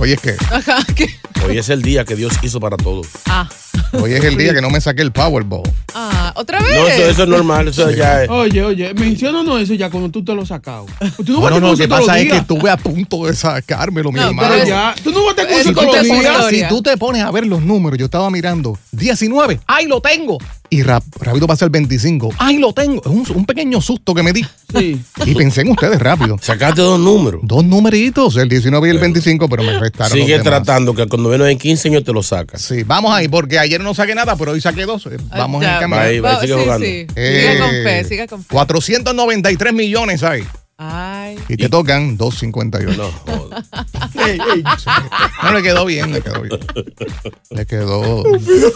Hoy es que Ajá, ¿qué? hoy es el día que Dios hizo para todos. Ah, hoy es el día que no me saqué el Powerball. ah, otra vez. No, eso, eso es normal, eso ya es. Oye, oye, menciónanos eso ya cuando tú te lo has sacado. Tú no Bueno, no, lo que pasa es que estuve a punto de sacármelo, mi No, hermano. Pero ya, tú no vas a Eso Si tú, te pones- si tú te pones a ver los números, yo estaba mirando 19, ¡ay, lo tengo! Y rap- rápido pasa el 25, ¡ay, lo tengo! Es un, un pequeño susto que me di. Sí. Y pensé en ustedes rápido. Sacaste dos números. Dos numeritos, el 19 y el 25, pero me restaron Sigue los demás. tratando que cuando menos en 15 años te lo sacas. Sí, vamos ahí, porque ayer no saqué nada, pero hoy saqué dos. Eh, Vamos ya, en camino. Ahí va, sigue sí, jugando. sí. Eh, Siga con fe, siga con fe. 493 millones hay. Ay. Y te tocan 258. No, joder. Ey, ey. No, le quedó bien, le quedó bien. Le quedó.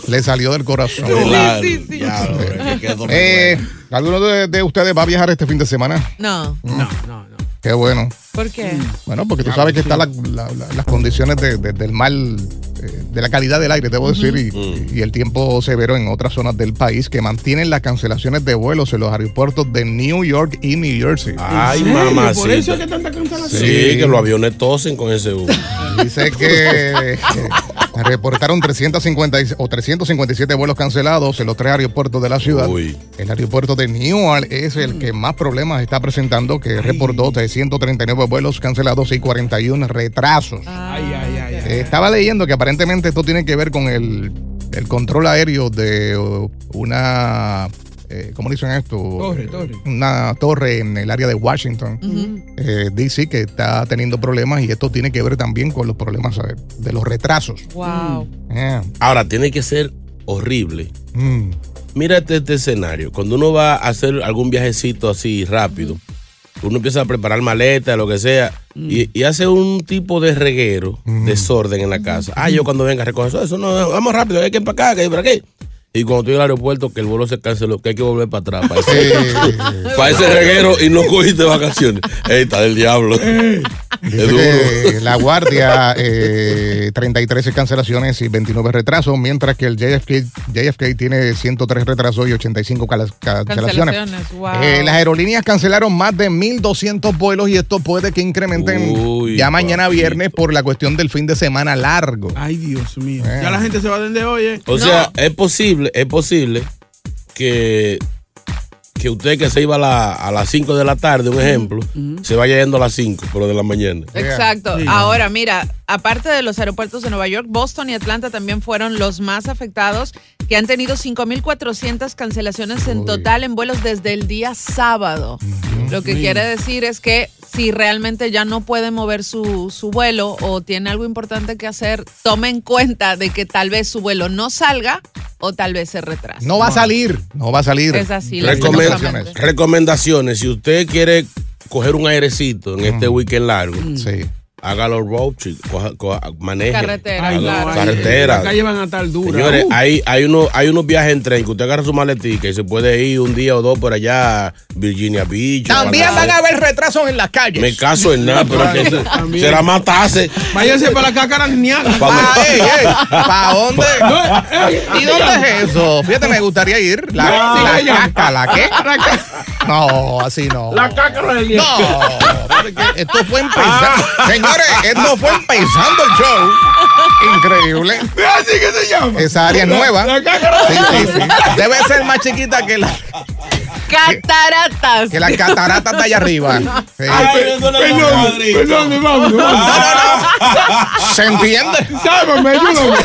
Le salió del corazón. Claro, sí, sí. ya, hombre, que quedó Eh, ¿Alguno de, de ustedes va a viajar este fin de semana? No, No, no, no. Qué bueno. ¿por qué? Bueno, porque tú sabes que están la- la- la- las condiciones de- de- del mal, de la calidad del aire, debo decir, y, y el tiempo severo en otras zonas del país que mantienen las cancelaciones de vuelos en los aeropuertos de New York y New Jersey. Ay, mamá. Por eso es que tanta cancelación. Sí, que los aviones tosen con ese humo. Dice que eh, reportaron 350 y- o 357 vuelos cancelados en los tres aeropuertos de la ciudad. Uy. El aeropuerto de Newark es el que más problemas está presentando, que reportó 339 vuelos cancelados y 41 retrasos. Ay, ay, estaba leyendo que aparentemente esto tiene que ver con el, el control aéreo de uh, una, eh, ¿cómo dicen esto? Torre, torre. Una torre en el área de Washington, eh, D.C., que está teniendo problemas y esto tiene que ver también con los problemas eh, de los retrasos. Wow. Eh, Ahora, tiene que ser horrible. mm, Mira este, este escenario. Cuando uno va a hacer algún viajecito así rápido, uno empieza a preparar maletas, lo que sea, y, y hace un tipo de reguero, desorden en la casa. Ah, yo cuando venga a recoger eso, eso no, vamos rápido, hay que ir para acá, que hay para aquí. Y cuando estoy al aaeropuerto, que el vuelo se canceló, que hay que volver para atrás, para ese, eh, para ese reguero y no cogiste vacaciones. Ey, está del diablo. Que la Guardia, eh, 33 cancelaciones y 29 retrasos, mientras que el JFK, JFK tiene 103 retrasos y 85 cala- cancelaciones. Cancelaciones, wow. Eh, las aerolíneas cancelaron más de 1.200 vuelos y esto puede que incrementen Uy, ya mañana papito. viernes por la cuestión del fin de semana largo. Ay, Dios mío. Eh. Ya la gente se va desde hoy, ¿eh? O sea, es posible, es posible que, que usted que se iba a, la- a las 5 de la tarde, un ejemplo, se vaya yendo a las 5, pero de la mañana. Exacto. Sí. Ahora, mira, aparte de los aeropuertos de Nueva York, Boston y Atlanta también fueron los más afectados, que han tenido 5.400 cancelaciones en total en vuelos desde el día sábado. Lo que quiere decir es que si realmente ya no puede mover su, su vuelo o tiene algo importante que hacer, tome en cuenta de que tal vez su vuelo no salga o tal vez se retrase. No va a salir, no va a salir. Es así, Recomen- lastimosamente. recomendaciones, si usted quiere coger un airecito en este weekend largo, Sí. Hágalo road trip, coja- coja- maneje. Carretera, Ay, no, Carretera. Las calles van a estar duras. Señores, Uh, hay, hay, unos, hay unos viajes en tren que usted agarra su maletica y se puede ir un día o dos por allá a Virginia Beach. También van a haber retrasos en las calles. Me caso en nada, pero que se, También. se la matase. Váyanse para la cácara Niaga. Ah, ey, ey, ¿Pa' dónde? No, ¿Y dónde es eso? Fíjate, me gustaría ir. La, No, la caca, ¿la qué? No, así no. La del No, porque esto fue empezando. Señores, esto fue empezando el show. Increíble. Así que se llama. Esa área es nueva. La Sí, sí, sí. Debe ser más chiquita que la, Cataratas. que la catarata de allá arriba. Sí. Perdón, perdón, hermano. No, no, no. ¿Se entiende? Sálvame, ayúdame.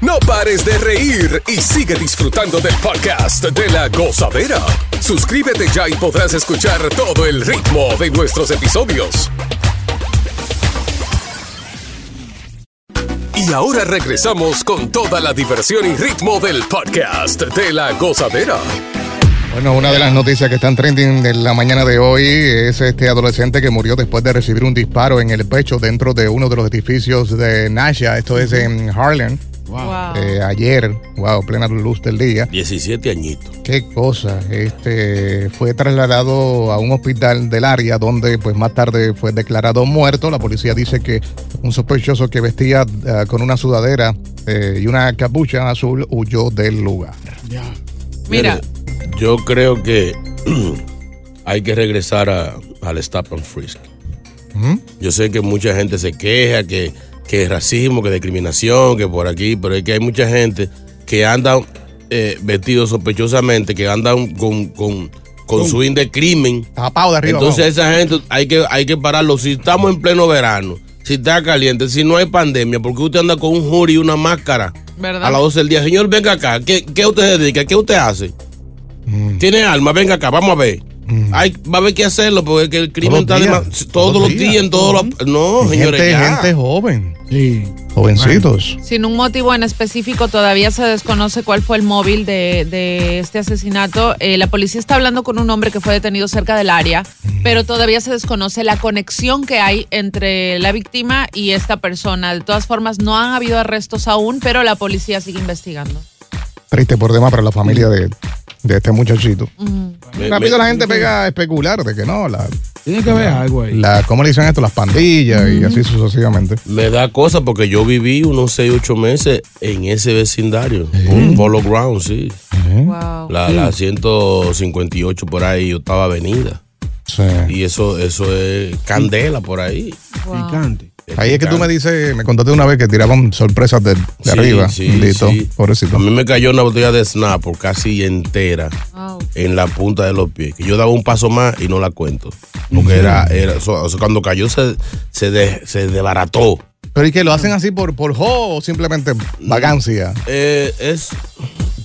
No pares de reír y sigue disfrutando del podcast de la gozadera. Suscríbete ya y podrás escuchar todo el ritmo de nuestros episodios. Ahora regresamos con toda la diversión y ritmo del podcast de la gozadera. Bueno, una de las noticias que están trending de la mañana de hoy es este adolescente que murió después de recibir un disparo en el pecho dentro de uno de los edificios de Nasha. Esto es en Harlem. Wow. Eh, ayer, wow, plena luz del día. 17 añitos. Qué cosa. Este fue trasladado a un hospital del área donde, pues más tarde fue declarado muerto. La policía dice que un sospechoso que vestía eh, con una sudadera eh, y una capucha azul huyó del lugar. Mira, Yo creo que hay que regresar a- al stop and frisk. Yo sé que mucha gente se queja que, que racismo, que discriminación, que por aquí, pero es que hay mucha gente que anda eh, vestidos sospechosamente, que andan con, con, con su de crimen. Tapado de arriba. Entonces esa gente hay que, hay que pararlo. Si estamos en pleno verano, si está caliente, si no hay pandemia, porque usted anda con un jury y una máscara ¿verdad? a las 12 del día. Señor, venga acá. ¿Qué, qué usted se dedica? ¿Qué usted hace? Mm. Tiene alma, venga acá, vamos a ver. Hay, va a haber que hacerlo porque el crimen Todos está días. todos, los días, en todos los. No, Y señores. gente, ya. gente joven. Sí. Jovencitos. Sin un motivo en específico, todavía se desconoce cuál fue el móvil de, de este asesinato. Eh, la policía está hablando con un hombre que fue detenido cerca del área, pero todavía se desconoce la conexión que hay entre la víctima y esta persona. De todas formas, no han habido arrestos aún, pero la policía sigue investigando. Triste por demás para la familia de, de este muchachito. Me- Rápido me- la gente pega a especular de que no, la, Tiene que haber algo ahí. la ¿cómo le dicen esto? Las pandillas y así sucesivamente. Me da cosa porque yo viví unos 6, 8 meses en ese vecindario. Un polo ground, sí. Wow. La, la 158 por ahí, yo estaba avenida. Sí. Y eso, eso es candela por ahí. wow. Picante. Ahí es que tú me dices, me contaste una vez que tiraban sorpresas de, de Sí, arriba. sí, Listo, sí. pobrecito. A mí me cayó una botella de Snapple casi entera en la punta de los pies. Que yo daba un paso más y no la cuento. Porque era, era o sea, cuando cayó se, se, de- se desbarató. Pero ¿y que lo hacen así por, por jo o simplemente vagancia? Eh, es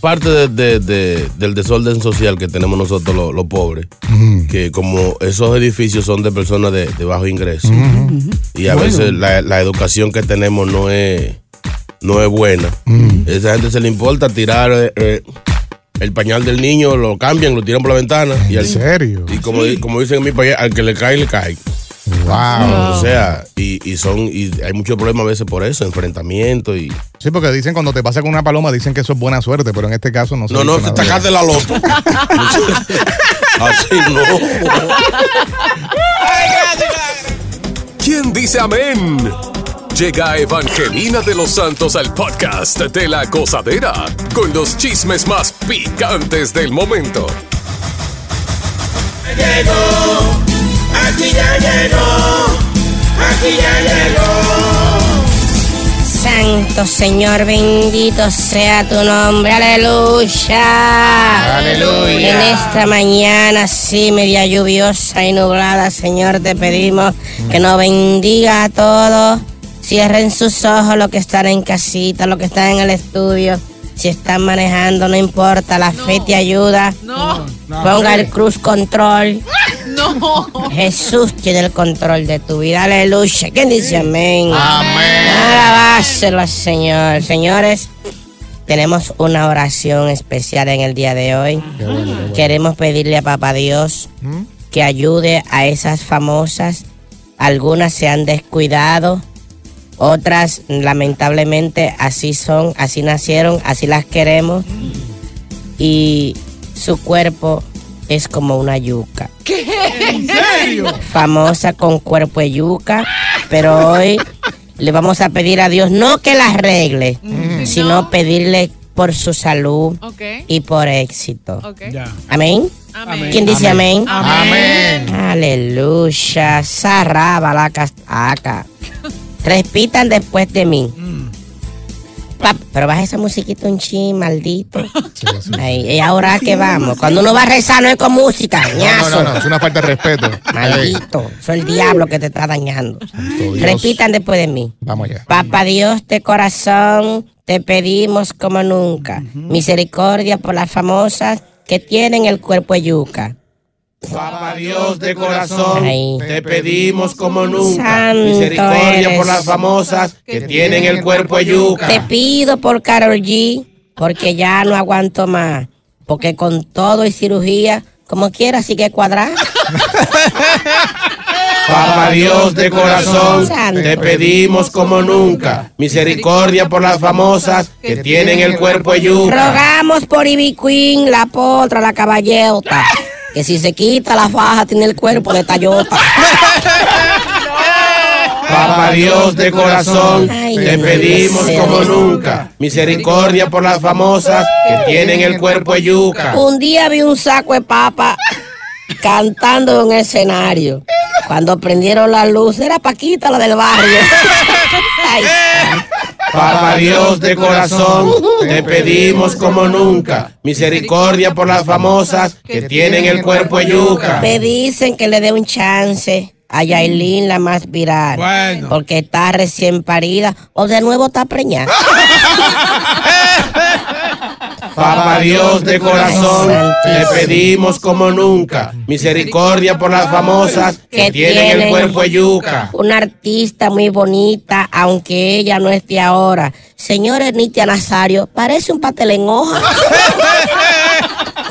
parte de- de- de- del desorden social que tenemos nosotros los, los pobres. Que como esos edificios son de personas de, de bajo ingreso. Y a veces la, la educación que tenemos no es, no es buena. Esa gente se le importa tirar eh, eh, el pañal del niño, lo cambian, lo tiran por la ventana. Y, ¿En al- serio? y como, di- como dicen en mi país, al que le cae, le cae. Wow. O sea, y, y son y hay muchos problemas a veces por eso, enfrentamientos y... Sí, porque dicen cuando te pasa con una paloma, dicen que eso es buena suerte, pero en este caso no se No, no, de sacaste la loto. Así no. ¿Quién dice amén? Llega Evangelina de los Santos al podcast de la gozadera con los chismes más picantes del momento. Aquí ya llegó. Aquí ya llegó. Santo Señor, bendito sea tu nombre, aleluya. Aleluya. En esta mañana así media lluviosa y nublada, Señor, te pedimos que nos bendiga a todos. Cierren sus ojos los que están en casita, los que están en el estudio. Si están manejando, no importa, la fe te ayuda. No, Ponga el cruz control. No. Jesús tiene el control de tu vida, aleluya. ¿Quién dice amén? Amén. Alabáselo al Señor. Señores, tenemos una oración especial en el día de hoy. Queremos pedirle a Papá Dios que ayude a esas famosas. Algunas se han descuidado, otras lamentablemente así son, así nacieron, así las queremos. Y su cuerpo es como una yuca ¿En serio? famosa con cuerpo de yuca, pero hoy le vamos a pedir a Dios no que la arregle, sino pedirle por su salud y por éxito. Amén. Amén. ¿Quién dice amén? Amén. Aleluya. Sarraba la castaca. Repitan después de mí. Pap, pero baja esa musiquita un chin, maldito. Ay, y ahora que vamos. Cuando uno va a rezar no es con música, No, no, no, es una falta de respeto. Maldito. Soy el diablo que te está dañando. Repitan después de mí. Vamos allá. Papá Dios de corazón, te pedimos como nunca. Misericordia por las famosas que tienen el cuerpo de yuca. Papá Dios de corazón, Ay. te pedimos como nunca. Santo Misericordia eres. por las famosas que tienen el cuerpo de yuca. Te pido por Carol G, porque ya no aguanto más. Porque con todo y cirugía, como quiera, sigue cuadrado. Papá Dios de corazón, Santo. te pedimos como nunca. Misericordia por las famosas que tienen el cuerpo yuca. Rogamos por Ivy Queen, la potra, la caballota. Que si se quita la faja, tiene el cuerpo de Tayota. Papá Dios de corazón, Ay, te pedimos como nunca. Misericordia por las famosas que tienen el cuerpo de yuca. Un día vi un saco de papa cantando en un escenario. Cuando prendieron la luz, era Paquita, la del barrio. Ay, Papá Dios de corazón, te pedimos como nunca. Misericordia por las famosas que tienen el cuerpo yuca. Me dicen que le dé un chance a Yailin, la más viral. Bueno. Porque está recién parida o de nuevo está preñada. Papá Dios de corazón, te pedimos como nunca. Misericordia por las famosas que tienen el cuerpo de yuca. Una artista muy bonita, aunque ella no esté ahora. Señores, Nitia Nazario, parece un pastel en hoja.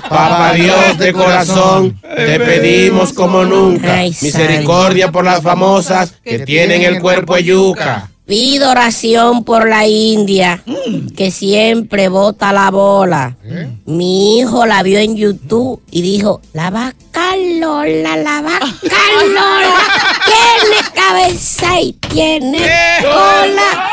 Papá Dios de corazón, te pedimos como nunca. Misericordia por las famosas que tienen el cuerpo de yuca. Pido oración por la India, que siempre bota la bola. Mi hijo la vio en YouTube y dijo, la vaca Lola, la vaca Lola, tiene cabeza y tiene cola.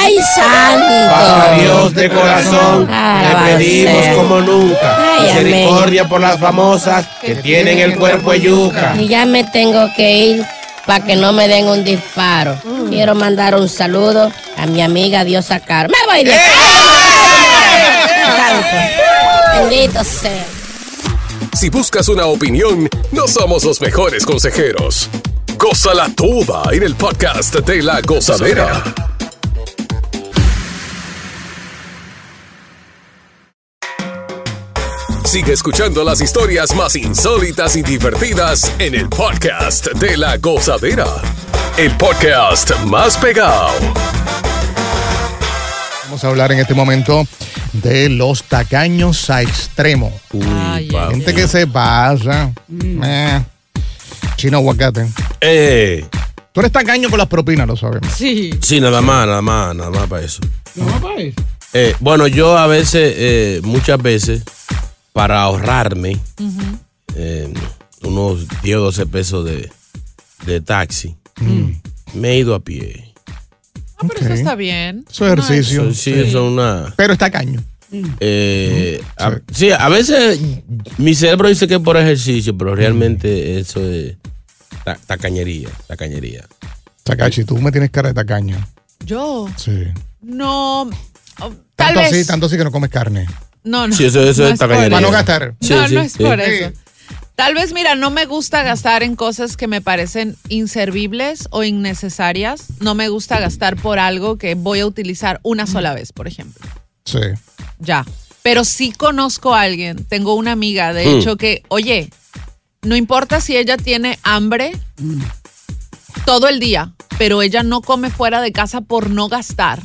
¡Ay, santo! Papá Dios de corazón, te pedimos como nunca. Ay, amén. Misericordia por las famosas que tienen el cuerpo de yuca. Y ya me tengo que ir para que no me den un disparo. Quiero mandar un saludo a mi amiga Diosa Caro. ¡Me voy de aquí! Santo. Bendito sea. Si buscas una opinión, no somos los mejores consejeros. Gózala toda en el podcast de la gozadera. Sigue escuchando las historias más insólitas y divertidas en el podcast de la gozadera. El podcast más pegado. Vamos a hablar en este momento de los tacaños a extremo. Ay, ay, Gente que se pasa. Eh, chino aguacate. Eh, Tú eres tacaño con las propinas, lo sabemos. Sí. sí, nada más, nada más, nada más para eso. No, papá, eso. Eh, bueno, yo a veces, eh, muchas veces, para ahorrarme eh, unos 10 o 12 pesos de, de taxi, me he ido a pie. Ah, pero eso está bien. Eso es ejercicio. Eso, sí, eso es una... Pero es tacaño. eh, a- sí, a veces mi cerebro dice que es por ejercicio, pero realmente eso es ta- tacañería, tacañería. Tacachi, tú me tienes cara de tacaño. Yo Sí. no. Tal Tanto vez. así, tanto así que no comes carne. No, no. Sí, eso- eso es tacañería. Para no gastar. Sí, no, sí, no es sí. por Sí. eso. Tal vez, mira, no me gusta gastar en cosas que me parecen inservibles o innecesarias. No me gusta gastar por algo que voy a utilizar una sola vez, por ejemplo. Sí. Ya. Pero sí conozco a alguien, tengo una amiga, de Mm. hecho, que, oye, no importa si ella tiene hambre todo el día, pero ella no come fuera de casa por no gastar.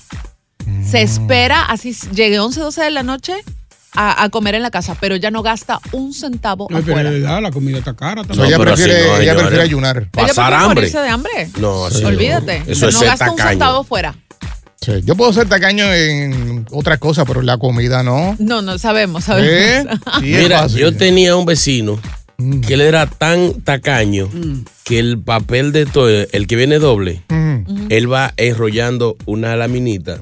Se espera, así llegue 11, 12 de la noche a, a comer en la casa, pero ella no gasta un centavo No afuera. prioridad, la comida está cara. También. ella pero prefiere, no, ella prefiere ayunar. Ella Pasar prefiere hambre. morirse de hambre. No, así. Olvídate. Eso es no gasta un centavo fuera. Sí. Yo puedo ser tacaño en otras cosas, pero en la comida no. No, no, sabemos, ¿Eh? sabemos. Sí, es Mira, yo tenía un vecino Mm. que él era tan tacaño que el papel de todo, el que viene doble, Mm. él va enrollando una laminita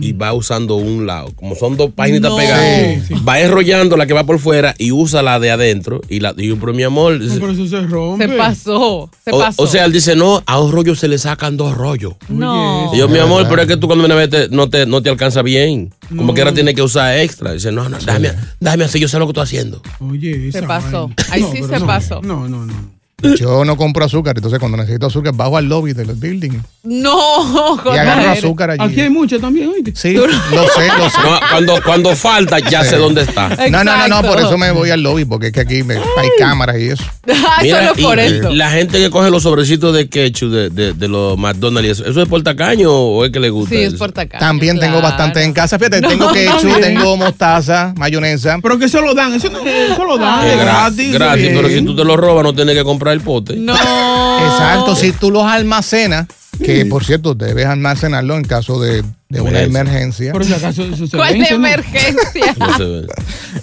y va usando un lado. Como son dos páginas No. pegadas, Sí, va enrollando la que va por fuera y usa la de adentro. Y la digo, pero mi amor. No, pero eso se rompe. Se pasó. Se o, pasó. o sea, él dice, no, a un rollo se le sacan dos rollos. no. Y yo, mi amor, pero es que tú cuando vienes a no, te, no te alcanza bien. Como No. que ahora tiene que usar extra. Dice, no, no, déjame, déjame así, yo sé lo que estoy haciendo. Oye, Se pasó. Ahí sí se no, pasó. No, no, no. Yo no compro azúcar, entonces cuando necesito azúcar bajo al lobby del building No, y agarro azúcar allí. Aquí hay muchas también, oíste. Sí, lo sé, lo sé. No, cuando, cuando falta, ya sé dónde está. No, no, no, no, por eso me voy al lobby, porque es que aquí me- hay cámaras y eso. Ah, Mira, solo por y eso. la gente que coge los sobrecitos de ketchup de, de, de los McDonald's, y eso, ¿eso es por tacaño o es que le gusta? Sí, es eso? por tacaño, También tengo bastante en casa. Fíjate, No, tengo ketchup, tengo mostaza, mayonesa. Pero que eso lo dan, eso, no, eso lo dan, Es es gra- gratis. gratis, bien. pero si tú te lo robas, no tienes que comprar el pote. No. Exacto, si tú los almacenas, que por cierto debes almacenarlo en caso de, de una emergencia. Por si acaso eso se ¿Cuál vence, ¿no? emergencia? No se ve.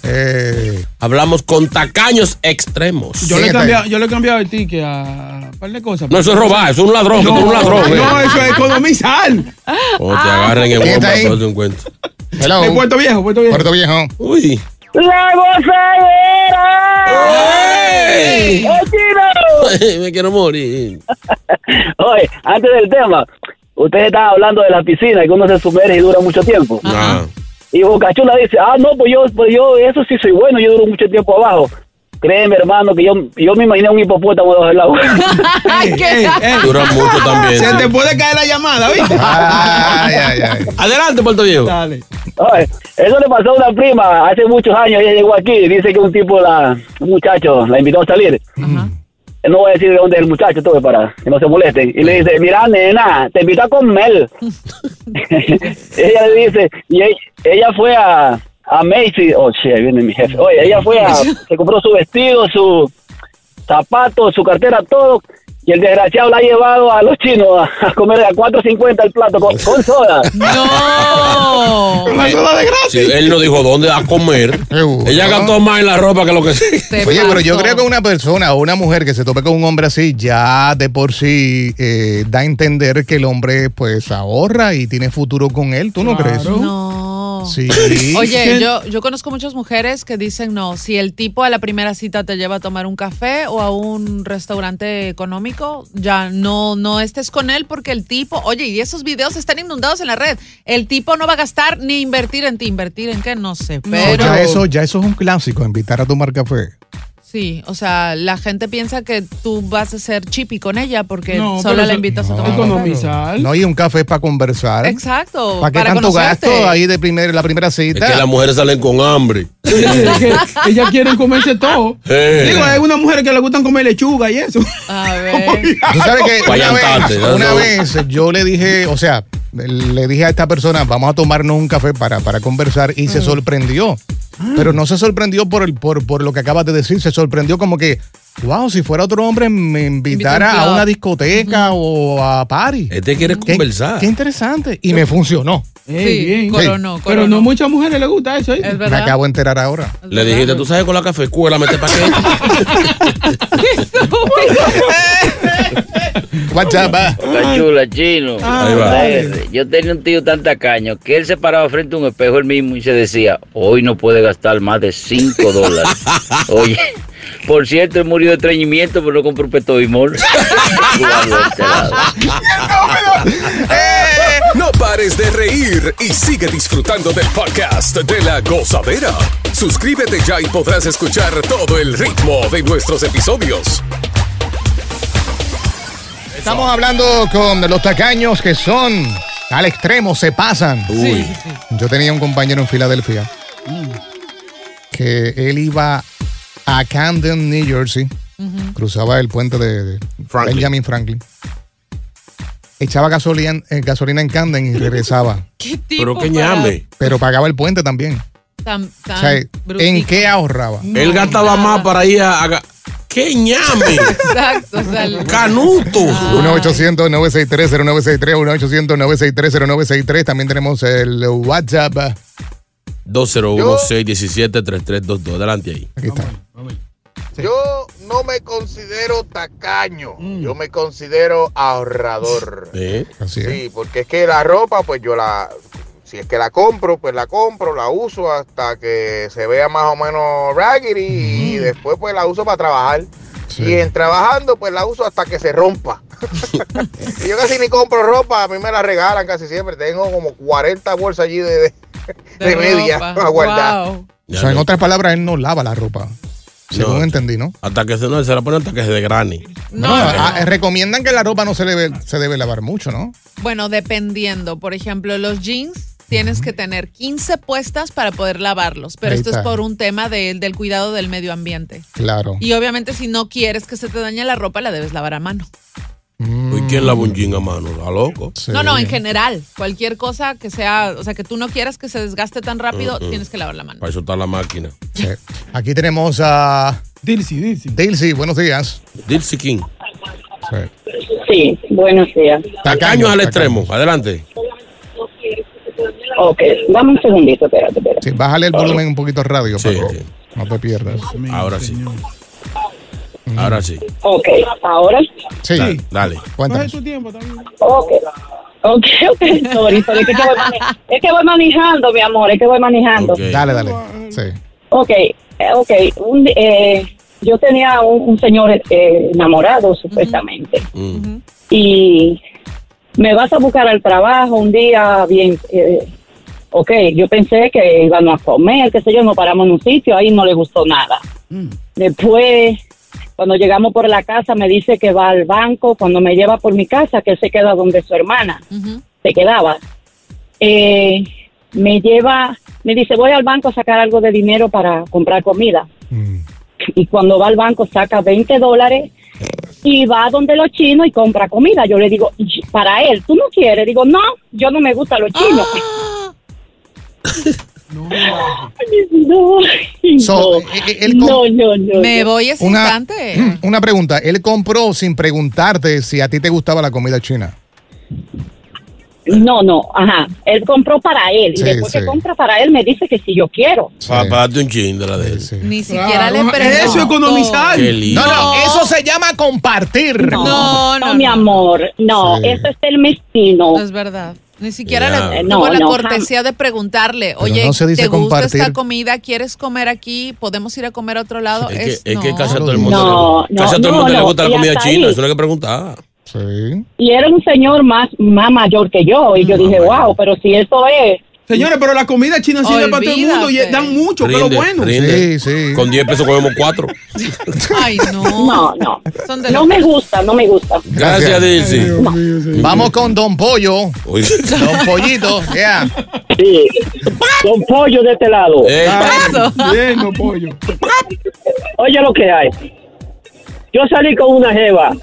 Eh, Hablamos con tacaños extremos. Yo Sí, le, he cambiado, yo le he cambiado el ticket a un par de cosas. No, eso es robar, eso es un ladrón, que tú eres un ladrón. eh. no, eso es economizar. O te agarren en ¿Quién está Walmart, ahí? no te encuentras. hello, En Puerto Viejo, Puerto Viejo. Puerto Viejo. Uy. ¡La gozadera! ¡Ey! ¡Eh, Me quiero morir. Oye, antes del tema, ustedes estaban hablando de la piscina y que uno se sumerge y dura mucho tiempo. Ah. Y Bocachula dice, ah, no, pues yo, pues yo, eso sí soy bueno, yo duro mucho tiempo abajo. Créeme, hermano, que yo, yo me imaginé un hipopótamo debajo del agua. Ay, Ey, qué ey, ey. Dura mucho también. Se sí. te puede caer la llamada, ¿viste? Ay, ay, ay. Adelante, Puerto Viejo. Dale. Oye, eso le pasó a una prima hace muchos años, ella llegó aquí y dice que un tipo, la, un muchacho, la invitó a salir. No voy a decir de dónde es el muchacho, todo para que no se molesten. Y le dice, mira, nena, te invito a comer. ella le dice, y ella, ella fue a, a Macy, oh, shit, ahí viene mi jefe. Oye, ella fue a, se compró su vestido, su zapatos, su cartera, todo. Y el desgraciado la ha llevado a los chinos a, a comer a 4.50 el plato con, con soda. No. La soda de gratis. Sí, él no dijo dónde a comer. Ella gastó más en la ropa que lo que sí. Se Oye, pero yo creo que una persona o una mujer que se tope con un hombre así ya de por sí eh, da a entender que el hombre pues ahorra y tiene futuro con él. ¿Tú no crees? Claro. No. Sí. Oye, yo, yo conozco muchas mujeres que dicen no, si el tipo a la primera cita te lleva a tomar un café o a un restaurante económico, ya no, no estés con él porque el tipo, oye, y esos videos están inundados en la red, el tipo no va a gastar ni invertir en ti, invertir en qué, no sé, No, pero ya, eso, ya eso es un clásico, invitar a tomar café. Sí, o sea, la gente piensa que tú vas a ser chippy con ella porque No, solo pero la eso- invitas a no. tomar un café. Economizar. No, y un café es para conversar. Exacto, ¿Para qué para tanto conocerte. gasto ahí de primer, la primera Es cita? que las mujeres salen con hambre. Sí, es que ellas quieren comerse todo. Eh. Digo, hay unas mujeres que le gustan comer lechuga y eso. A ver. Tú sabes que una Guayantante, vez yo le dije, o sea, le dije a esta persona, vamos a tomarnos un café para, para conversar y se sorprendió. Pero no se sorprendió por, el, por, por lo que acabas de decir, se sorprendió como que, wow, si fuera otro hombre me invitara Invita a un a una discoteca o a party. Este quiere Qué, conversar. qué interesante. Y me funcionó. Ey, Sí, bien. coronó, Pero coronó. no muchas mujeres les gusta eso. ¿eh? Es Me acabo de enterar ahora. Le dijiste, tú sabes con la café cuela, mete paquete. WhatsApp. va. chula, chino. Ahí va. Eh, Yo tenía un tío tan tacaño que él se paraba frente a un espejo él mismo y se decía, hoy no puede gastar más de 5 dólares. Oye, por cierto, él murió de estreñimiento, pero no compró de este lado. No pares de reír y sigue disfrutando del podcast de la gozadera. Suscríbete ya y podrás escuchar todo el ritmo de nuestros episodios. Estamos hablando con los tacaños que son al extremo, se pasan. Uy. Yo tenía un compañero en Filadelfia que él iba a Camden, New Jersey, cruzaba el puente de, de Franklin. Benjamin Franklin, echaba gasolina, eh, gasolina en Camden y regresaba, ¿Qué tipo Pero que ñame. pero pagaba el puente también. Tan, tan O sea, ¿en qué ahorraba? Él gastaba más para ir a. a- ¡Qué ñame! Exacto, o sea, el- ¡Canuto! 1-800-963-0963, 1-800-963-0963. También tenemos el WhatsApp. 201-617-3322. Adelante ahí. Aquí está. Yo no me considero tacaño, yo me considero ahorrador. ¿Eh? Así es. Sí, porque es que la ropa, pues yo la Si es que la compro, pues la compro, la uso hasta que se vea más o menos raggedy y después pues la uso para trabajar. Y en trabajando, pues la uso hasta que se rompa. y yo casi ni compro ropa, a mí me la regalan casi siempre. Tengo como 40 bolsas allí de, de, de media a guardar. O sea, en otras palabras, él no lava la ropa. Según No. entendí, ¿no? Hasta que se, no, se la pone hasta que se desgrane. No, ah, recomiendan que la ropa no se debe, se debe lavar mucho, ¿no? Bueno, dependiendo. Por ejemplo, los jeans tienes que tener 15 puestas para poder lavarlos, pero Ahí esto es por un tema de- del cuidado del medio ambiente. Claro. Y obviamente si no quieres que se te dañe la ropa, la debes lavar a mano. ¿Y quién lava un jean a mano? ¿A loco? No, no, en general. Cualquier cosa que sea, o sea, que tú no quieras que se desgaste tan rápido, Mm, mm. tienes que lavar la mano. Para eso está la máquina. Sí. Aquí tenemos a. Dilcy, Dilcy. Dilcy, buenos días. Dilcy King. Sí, buenos días. Tacaños al extremo. Adelante. Ok, dame un segundito, espérate, espérate. Sí, bájale el volumen un poquito radio para que no te pierdas. Ahora sí. Ahora sí. Ok, ahora. Sí. Dale. dale. Cuéntanos. Ok. Ok, ok, sorry, sorry, es que voy, mane- es que voy manejando, mi amor, es que voy manejando. Dale, dale. Sí. Ok, eh, ok, un eh, yo tenía un, un señor eh, enamorado, supuestamente, y me vas a buscar al trabajo un día bien, eh, ok, yo pensé que íbamos a comer, qué sé yo, nos paramos en un sitio, ahí no le gustó nada. Después, cuando llegamos por la casa, me dice que va al banco, cuando me lleva por mi casa, que él se queda donde su hermana se quedaba. Eh, me lleva, me dice, voy al banco a sacar algo de dinero para comprar comida. Y cuando va al banco saca 20 dólares y va donde los chinos y compra comida. Yo le digo, "Y para él, ¿tú no quieres? Digo, no, yo no me gustan los chinos. No, So, no, eh, eh, él no, no, no, Me no. voy ese Una, instante. una pregunta. Él compró sin preguntarte si a ti te gustaba la comida china. No, no, ajá. Él compró para él y Sí, después sí. que compra para él me dice que si yo quiero. Para darte un chin de la de él. Ni siquiera le Claro, pregunto. eso es economizar. No, no, eso se llama compartir. No, no, mi amor, no, Sí. eso es el mestino. Es verdad. Ni siquiera Ya. le Eh, tuvo no, la no, cortesía de preguntarle, oye, no se dice ¿te gusta compartir. esta comida? ¿Quieres comer aquí? ¿Podemos ir a comer a otro lado? Es que, Es- es que no. casi a todo el mundo, No, le, casi a no, todo el mundo no, le no, gusta la comida china. ahí. Eso no hay que preguntar. Sí. Y era un señor más, más mayor que yo. Y yo dije, wow, pero si eso es. Señores, pero la comida china sirve para todo el mundo y dan mucho, que es lo Rinde, bueno. rinde. Sí, sí. Con 10 pesos comemos 4. Ay, no. No, no. Son de No me gusta, no me gusta. Gracias, Dilcy. Vamos con Don Pollo. Don Pollito. Yeah. Sí. Con pollo de este lado. Eso. Bien, no pollo. Oye lo que hay. Yo salí con una jeva.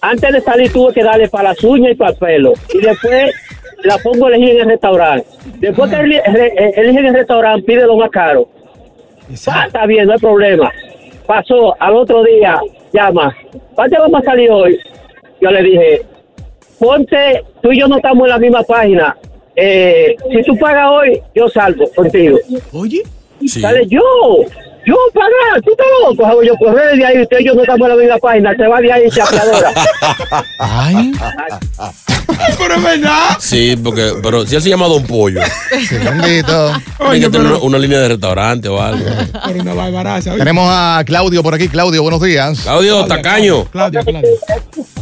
Antes de salir tuve que darle para las uñas y para el pelo. Y después la pongo a elegir en el restaurante. Después que re- elige en el restaurante, pide lo más caro. Ah, está bien, no hay problema. Pasó al otro día, llama. ¿Cuánto vamos a salir hoy? Yo le dije, ponte, tú y yo no estamos en la misma página. Eh, si tú pagas hoy, yo salgo contigo. Oye. Sí. Sale yo, yo pagar, tú estás loco. Hago yo correr de ahí, usted y yo no estamos en la misma página, se va de ahí chapeadora. Ay. Pero es verdad. Sí, porque, pero si él se llama Don Pollo, Sí, bendito. tiene que tener una, una línea de restaurante o algo. pero una barbaraza. Tenemos a Claudio por aquí. Claudio, buenos días. Claudio, tacaño. Claudia, Claudia.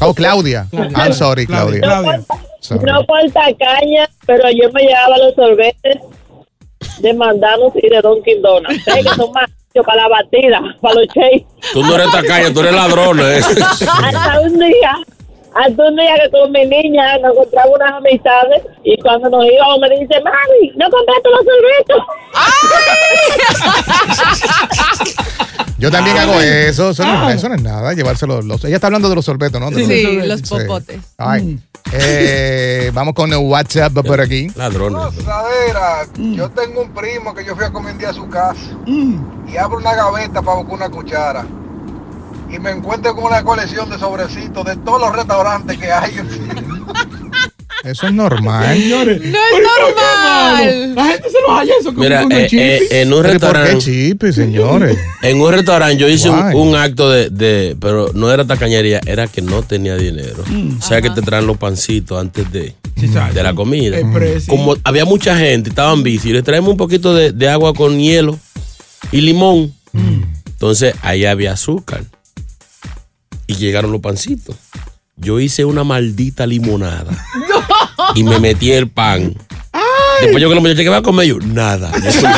Oh, Claudia. I'm sorry, Claudia. Claudia. Sorry. No por tacaña, pero yo me llevaba los sorbetes de Mandanos y de Dunkin' Donuts. Ustedes que son más para la batida, para los shakes. Tú no eres tacaño, tú eres ladrón. ¿eh? Hasta un día, hasta un día que con mi niña nos encontramos unas amistades y cuando nos íbamos me dice, mami, no compraste los sorbetos. Yo también hago eso. Eso no, eso no es nada. Llevárselo. Los, ella está hablando de los sorbetos, ¿no? De Sí, los- los sí. popotes. Ay. Eh, vamos con el WhatsApp por aquí. Ladrones. Gozadera, yo tengo un primo que yo fui a comer un día a su casa y abro una gaveta para buscar una cuchara y me encuentro con una colección de sobrecitos de todos los restaurantes que hay. Eso es normal. Señores, No es normal. La gente se los halla eso como Mira, con eh, chipis. eh, en un ¿y ¿Por qué restaurante. chipe, señores? En un restaurante yo hice un, acto de, de- pero no era tacañería, era que no tenía dinero. Mm. O sea que te traen los pancitos antes de, de la comida. Como había mucha gente, estaban bici, les traemos un poquito de, de agua con hielo y limón. Mm. Entonces ahí había azúcar. Y llegaron los pancitos. Yo hice una maldita limonada. Y me metí el pan. Después yo que los muchachos que va a comer yo, nada. Yo estoy-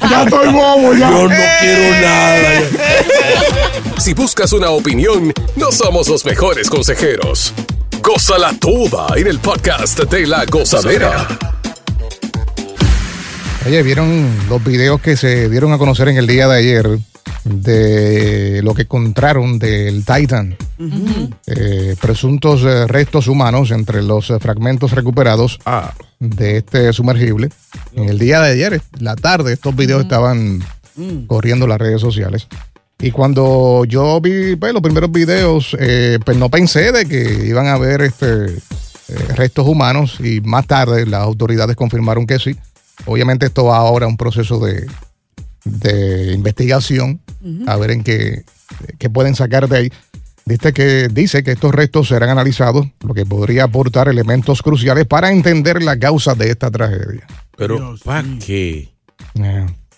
Ya estoy bobo, ya. Yo no quiero nada. Si buscas una opinión, no somos los mejores consejeros. Gózala toda en el podcast de la gozadera. Oye, ¿vieron los videos que se dieron a conocer en el día de ayer de lo que encontraron del Titan? Eh, presuntos eh, restos humanos entre los eh, fragmentos recuperados de este sumergible. En el día de ayer, la tarde, estos videos estaban corriendo las redes sociales. Y cuando yo vi pues, los primeros videos, eh, pues no pensé de que iban a haber este, eh, restos humanos y más tarde las autoridades confirmaron que sí. Obviamente esto va ahora a un proceso de, de investigación, a ver en qué, qué pueden sacar de ahí. Dice que, dice que estos restos serán analizados, lo que podría aportar elementos cruciales para entender la causa de esta tragedia. Pero, ¿para qué?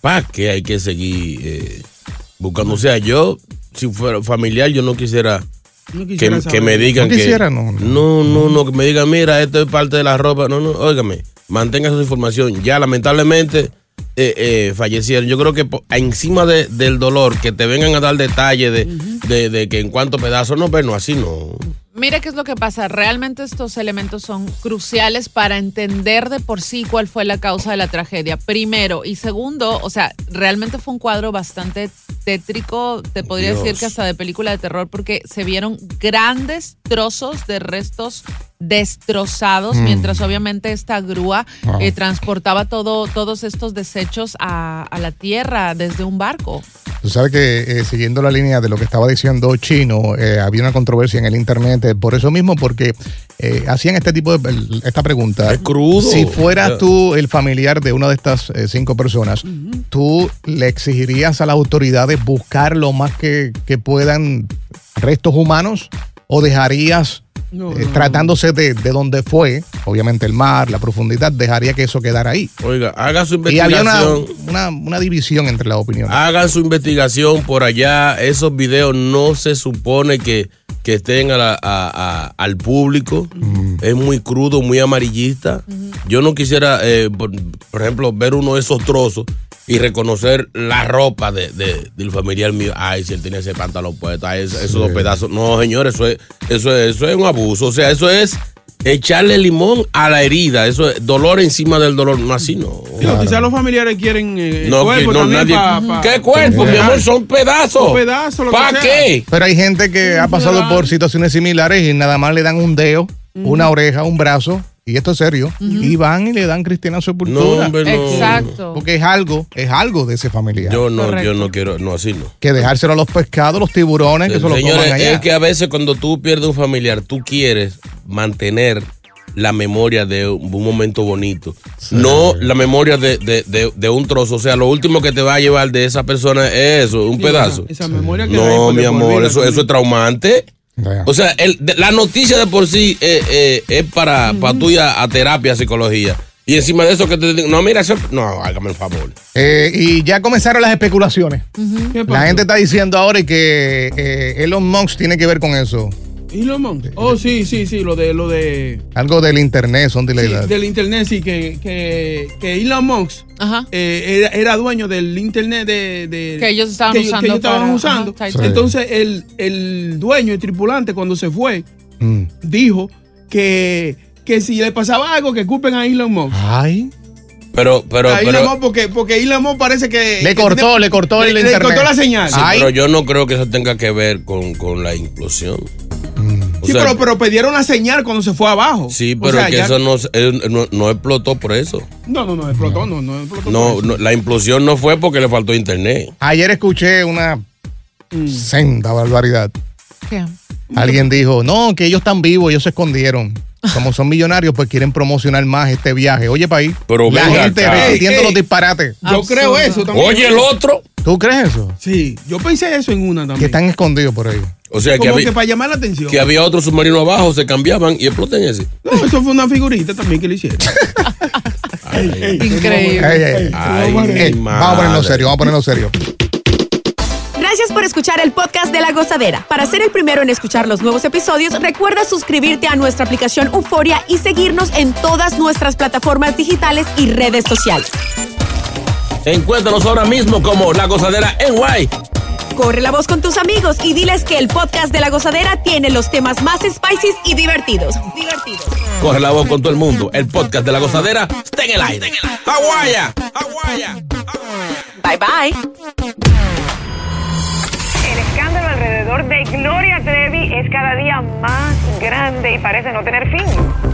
¿Para qué hay que seguir eh, buscando? O sea, yo, si fuera familiar, yo no quisiera, No que, quisiera que me digan No que. quisiera, no, no. No, no, que me digan, mira, esto es parte de la ropa. No, no, óigame, mantenga esa información. Ya, lamentablemente, eh, eh, fallecieron. Yo creo que encima de- del dolor, que te vengan a dar detalles de, de, de que en cuántos pedazos, no, pero no, así no. Mira qué es lo que pasa. Realmente estos elementos son cruciales para entender de por sí cuál fue la causa de la tragedia. Primero. Y segundo, o sea, realmente fue un cuadro bastante tétrico, te podría Dios. decir que hasta de película de terror, porque se vieron grandes trozos de restos destrozados, Mm. mientras obviamente esta grúa Wow. eh, transportaba todo, todos estos desechos a, a la tierra desde un barco. Tú sabes que eh, siguiendo la línea de lo que estaba diciendo Chino, eh, había una controversia en el internet por eso mismo, porque eh, hacían este tipo de esta pregunta. Es crudo. Si fueras tú el familiar de una de estas eh, cinco personas, tú le exigirías a las autoridades buscar lo más que, que puedan restos humanos o dejarías No, eh, no, no. tratándose de, de donde fue, obviamente el mar, la profundidad, dejaría que eso quedara ahí. Oiga, haga su Y había una, investigación. una, una división entre las opiniones. Hagan su investigación por allá. Esos videos no se supone que, que estén a la- a- a- al público. Es muy crudo, muy amarillista. Yo no quisiera, eh, por, por ejemplo, ver uno de esos trozos y reconocer la ropa de, de- del familiar mío. Ay, si él tenía ese pantalón puesto, ay, esos, esos dos pedazos. No, señores, eso es, eso, es, eso es un abuso. O sea, eso es echarle limón a la herida. Eso es dolor encima del dolor. No, así no. Digo, Quizás los familiares quieren eh, No, cuerpo que no, también nadie- pa- pa- ¿Qué cuerpo, mi amor? Son pedazos. Son pedazos, ¿Para qué? Pero hay gente que ha pasado por situaciones similares y nada más le dan un dedo, una oreja, un brazo, y esto es serio, y van y le dan cristiana sepultura. No, hombre, no. Exacto. Porque es algo, es algo de ese familiar. Yo no, Correcto. yo no quiero, no, así no. que dejárselo a los pescados, los tiburones, que se lo Señores, allá. es que a veces cuando tú pierdes un familiar, tú quieres mantener la memoria de un momento bonito. No la memoria de, de- de- de un trozo. O sea, lo último que te va a llevar de esa persona es eso, un Sí, pedazo. Esa, memoria que No, mi amor, eso, eso es traumante. O sea, el- la noticia de por sí eh, eh, es para, para tú ir a, a terapia, psicología. Y encima de eso que te digo, no, mira, eso, no, hágame el favor. Eh, y ya comenzaron las especulaciones. ¿Qué La gente está diciendo ahora que eh, Elon Musk tiene que ver con eso. Elon Musk. Oh, sí, sí, sí, lo de lo de Algo del internet, son de la sí, edad. del internet, sí, que, que, que Elon Musk Ajá. eh, era, era dueño del internet de, de- Que ellos estaban que usando que ellos estaban para- usando. ajá, Sí. Entonces el, el dueño, el tripulante, cuando se fue, Mm. dijo que, que si le pasaba algo, que culpen a Elon Musk. Ay. Pero, pero, a Elon Musk porque, porque Elon Musk parece que... Le cortó, le cortó el le, internet. Le cortó la señal. sí, Ay. pero yo no creo que eso tenga que ver con, con la implosión. O Sí, sea, pero, pero pidieron la señal cuando se fue abajo. Sí, O pero sea, que ya- eso no, eh, no, no explotó por eso. No, no, no, explotó, no, no explotó. No, por eso. no, la implosión no fue porque le faltó internet. Ayer escuché una Mm. senda barbaridad. ¿Qué? Alguien dijo, no, que ellos están vivos, ellos se escondieron. como son millonarios, pues quieren promocionar más este viaje. Oye, país, Pero la gente acá. repitiendo Ey, ey. los disparates. Yo creo eso también. Oye, el otro. ¿Tú crees eso? Sí, yo pensé eso en una también. Que están escondidos por ahí. O sea, que había, que para llamar la atención. que había otro submarino abajo, se cambiaban y explotan ese. No, eso fue una figurita también que le hicieron. Increíble. Ay, vamos a ponerlo serio, vamos a ponerlo serio. Gracias por escuchar el podcast de La Gozadera. Para ser el primero en escuchar los nuevos episodios, recuerda suscribirte a nuestra aplicación Euforia y seguirnos en todas nuestras plataformas digitales y redes sociales. Encuéntranos ahora mismo como La Gozadera en Guay. Corre la voz con tus amigos y diles que el podcast de La Gozadera tiene los temas más spicy y divertidos. Divertidos. Corre la voz con todo el mundo. El podcast de La Gozadera está en el aire. ¡Aguaya! ¡Aguaya! Bye bye. El escándalo alrededor de Gloria Trevi es cada día más grande y parece no tener fin.